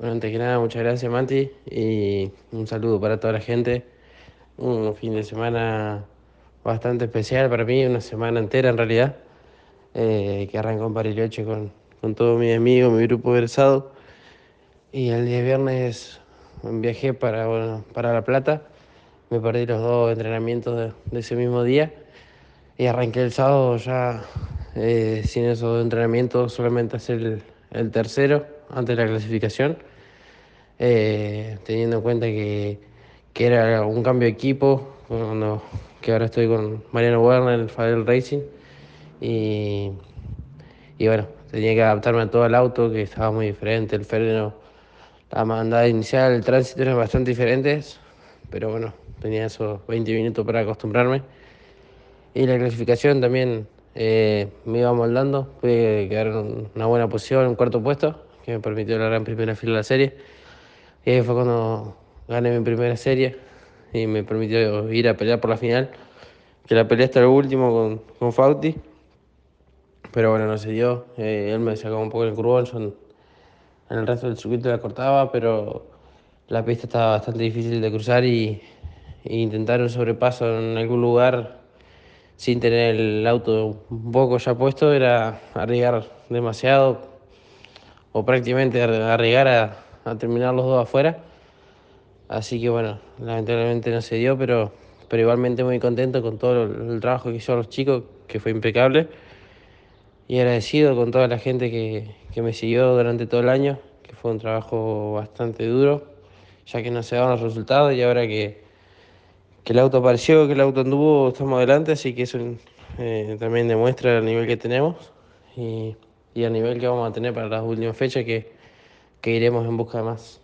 Bueno, antes que nada, muchas gracias Mati y un saludo para toda la gente. Un fin de semana bastante especial para mí, una semana entera en realidad, eh, que arrancó en Bariloche con, con todos mis amigos, mi grupo versado. Y el día viernes viajé para, bueno, para La Plata, me perdí los dos entrenamientos de, ese mismo día y arranqué el sábado ya eh, sin esos entrenamientos, solamente hacer el, el tercero antes de la clasificación, eh, teniendo en cuenta que, que, era un cambio de equipo, cuando, que ahora estoy con Mariano Werner, el Fadel Racing, y, y, bueno, tenía que adaptarme a todo el auto, que estaba muy diferente, el freno, la mandada inicial, el tránsito eran bastante diferentes, pero bueno, tenía esos 20 minutos para acostumbrarme. Y la clasificación también eh, me iba moldando, pude quedar en una buena posición, en cuarto puesto, que me permitió la gran primera fila de la serie. Y ahí fue cuando gané mi primera serie y me permitió ir a pelear por la final, que la peleé hasta el último con, con Fauti. Pero bueno, no se dio, eh, él me sacó un poco el curvón, en, el resto del circuito la cortaba, pero la pista estaba bastante difícil de cruzar y, y intentar un sobrepaso en algún lugar sin tener el auto un poco ya puesto. Era arriesgar demasiado o prácticamente arriesgar a, a, terminar los dos afuera. Así que bueno, lamentablemente no se dio, pero, pero igualmente muy contento con todo el, trabajo que hicieron los chicos, que fue impecable. Y agradecido con toda la gente que, que me siguió durante todo el año, que fue un trabajo bastante duro, ya que no se daban los resultados y ahora que, que el auto apareció, que el auto anduvo, estamos adelante, así que eso eh, también demuestra el nivel que tenemos y, y, el nivel que vamos a tener para las últimas fechas que, que iremos en busca de más.